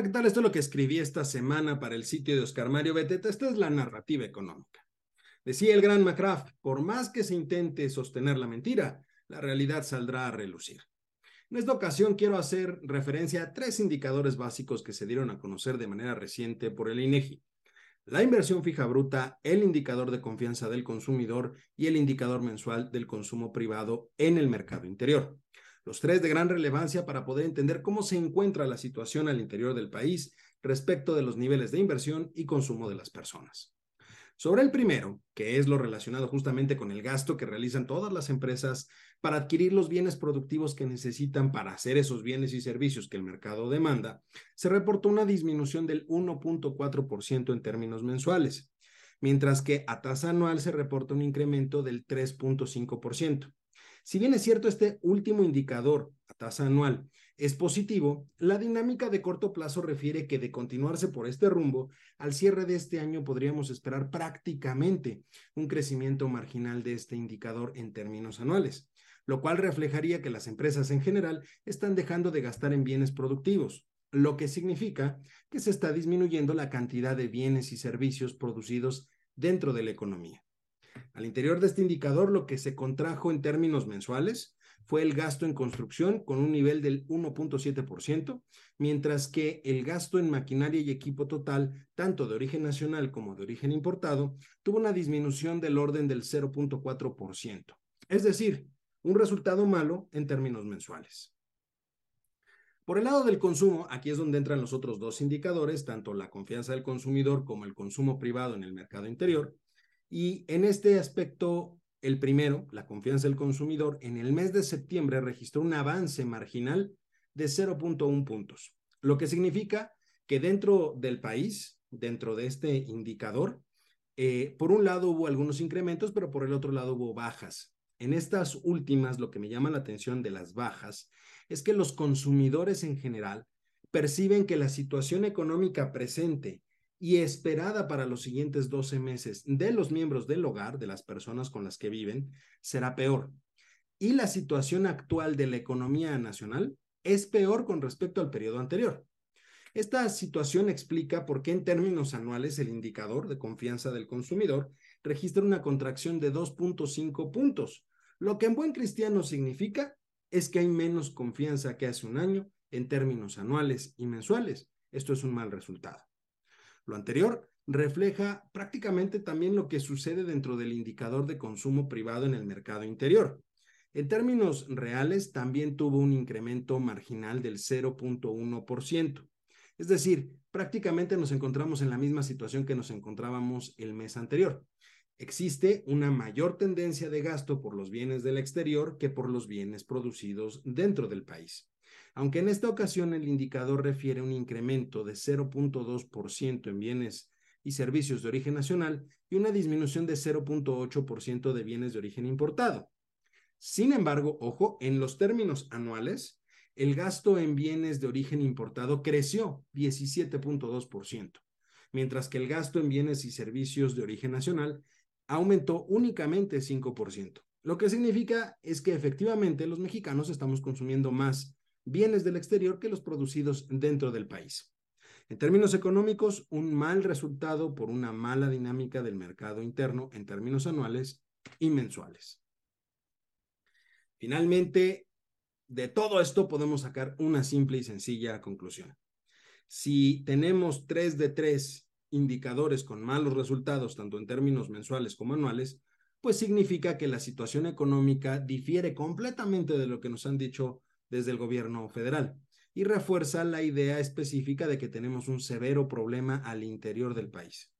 tal? Esto es lo que escribí esta semana para el sitio de Oscar Mario Beteta. Esta es la narrativa económica. Decía el gran McCraft, por más que se intente sostener la mentira, la realidad saldrá a relucir. En esta ocasión quiero hacer referencia a tres indicadores básicos que se dieron a conocer de manera reciente por el INEGI. La inversión fija bruta, el indicador de confianza del consumidor y el indicador mensual del consumo privado en el mercado interior. Los tres de gran relevancia para poder entender cómo se encuentra la situación al interior del país respecto de los niveles de inversión y consumo de las personas. Sobre el primero, que es lo relacionado justamente con el gasto que realizan todas las empresas para adquirir los bienes productivos que necesitan para hacer esos bienes y servicios que el mercado demanda, se reportó una disminución del 1.4% en términos mensuales, mientras que a tasa anual se reporta un incremento del 3.5%. Si bien es cierto este último indicador a tasa anual es positivo, la dinámica de corto plazo refiere que de continuarse por este rumbo, al cierre de este año podríamos esperar prácticamente un crecimiento marginal de este indicador en términos anuales, lo cual reflejaría que las empresas en general están dejando de gastar en bienes productivos, lo que significa que se está disminuyendo la cantidad de bienes y servicios producidos dentro de la economía. Al interior de este indicador, lo que se contrajo en términos mensuales fue el gasto en construcción con un nivel del 1.7%, mientras que el gasto en maquinaria y equipo total, tanto de origen nacional como de origen importado, tuvo una disminución del orden del 0.4%. Es decir, un resultado malo en términos mensuales. Por el lado del consumo, aquí es donde entran los otros dos indicadores, tanto la confianza del consumidor como el consumo privado en el mercado interior. Y en este aspecto, el primero, la confianza del consumidor, en el mes de septiembre registró un avance marginal de 0.1 puntos, lo que significa que dentro del país, dentro de este indicador, eh, por un lado hubo algunos incrementos, pero por el otro lado hubo bajas. En estas últimas, lo que me llama la atención de las bajas es que los consumidores en general perciben que la situación económica presente y esperada para los siguientes 12 meses de los miembros del hogar, de las personas con las que viven, será peor. Y la situación actual de la economía nacional es peor con respecto al periodo anterior. Esta situación explica por qué en términos anuales el indicador de confianza del consumidor registra una contracción de 2.5 puntos. Lo que en buen cristiano significa es que hay menos confianza que hace un año en términos anuales y mensuales. Esto es un mal resultado. Lo anterior refleja prácticamente también lo que sucede dentro del indicador de consumo privado en el mercado interior. En términos reales, también tuvo un incremento marginal del 0.1%. Es decir, prácticamente nos encontramos en la misma situación que nos encontrábamos el mes anterior. Existe una mayor tendencia de gasto por los bienes del exterior que por los bienes producidos dentro del país aunque en esta ocasión el indicador refiere un incremento de 0.2% en bienes y servicios de origen nacional y una disminución de 0.8% de bienes de origen importado. Sin embargo, ojo, en los términos anuales, el gasto en bienes de origen importado creció 17.2%, mientras que el gasto en bienes y servicios de origen nacional aumentó únicamente 5%. Lo que significa es que efectivamente los mexicanos estamos consumiendo más bienes del exterior que los producidos dentro del país. En términos económicos, un mal resultado por una mala dinámica del mercado interno en términos anuales y mensuales. Finalmente, de todo esto podemos sacar una simple y sencilla conclusión. Si tenemos tres de tres indicadores con malos resultados, tanto en términos mensuales como anuales, pues significa que la situación económica difiere completamente de lo que nos han dicho desde el gobierno federal y refuerza la idea específica de que tenemos un severo problema al interior del país.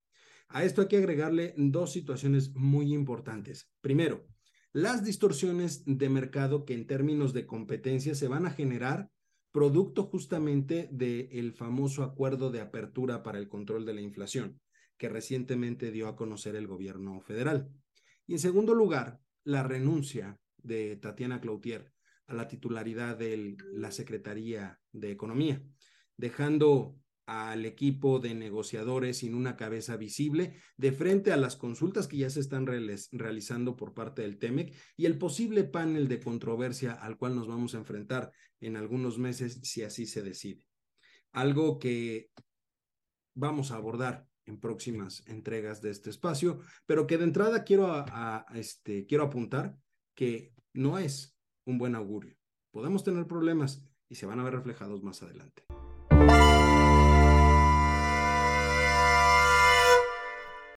A esto hay que agregarle dos situaciones muy importantes. Primero, las distorsiones de mercado que en términos de competencia se van a generar producto justamente del famoso acuerdo de apertura para el control de la inflación que recientemente dio a conocer el gobierno federal. Y en segundo lugar, la renuncia de Tatiana Cloutier la titularidad de la Secretaría de Economía, dejando al equipo de negociadores sin una cabeza visible de frente a las consultas que ya se están realizando por parte del TEMEC y el posible panel de controversia al cual nos vamos a enfrentar en algunos meses si así se decide. algo que vamos a abordar en próximas entregas de este espacio, pero que de entrada quiero, a, este, quiero apuntar que no es un buen augurio. Podemos tener problemas y se van a ver reflejados más adelante.